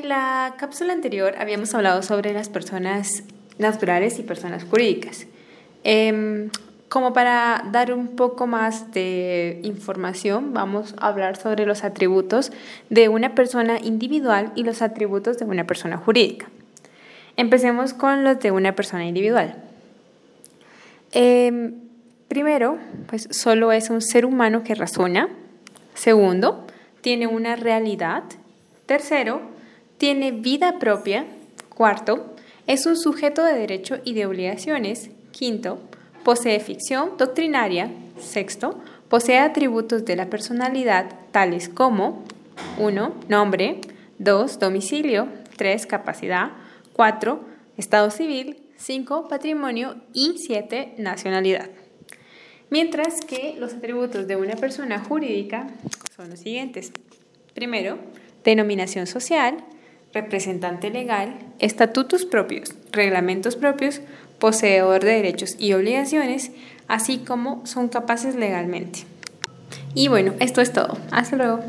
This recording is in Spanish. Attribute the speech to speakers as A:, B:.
A: En la cápsula anterior habíamos hablado sobre las personas naturales y personas jurídicas. Em, como para dar un poco más de información, vamos a hablar sobre los atributos de una persona individual y los atributos de una persona jurídica. Empecemos con los de una persona individual. Em, primero, pues solo es un ser humano que razona. Segundo, tiene una realidad. Tercero, tiene vida propia. Cuarto, es un sujeto de derecho y de obligaciones. Quinto, Posee ficción doctrinaria. Sexto, posee atributos de la personalidad tales como 1. Nombre. 2. Domicilio. 3. Capacidad. 4. Estado civil. 5. Patrimonio. Y 7. Nacionalidad. Mientras que los atributos de una persona jurídica son los siguientes. Primero, denominación social, representante legal, estatutos propios, reglamentos propios, poseedor de derechos y obligaciones, así como son capaces legalmente. Y bueno, esto es todo. Hasta luego.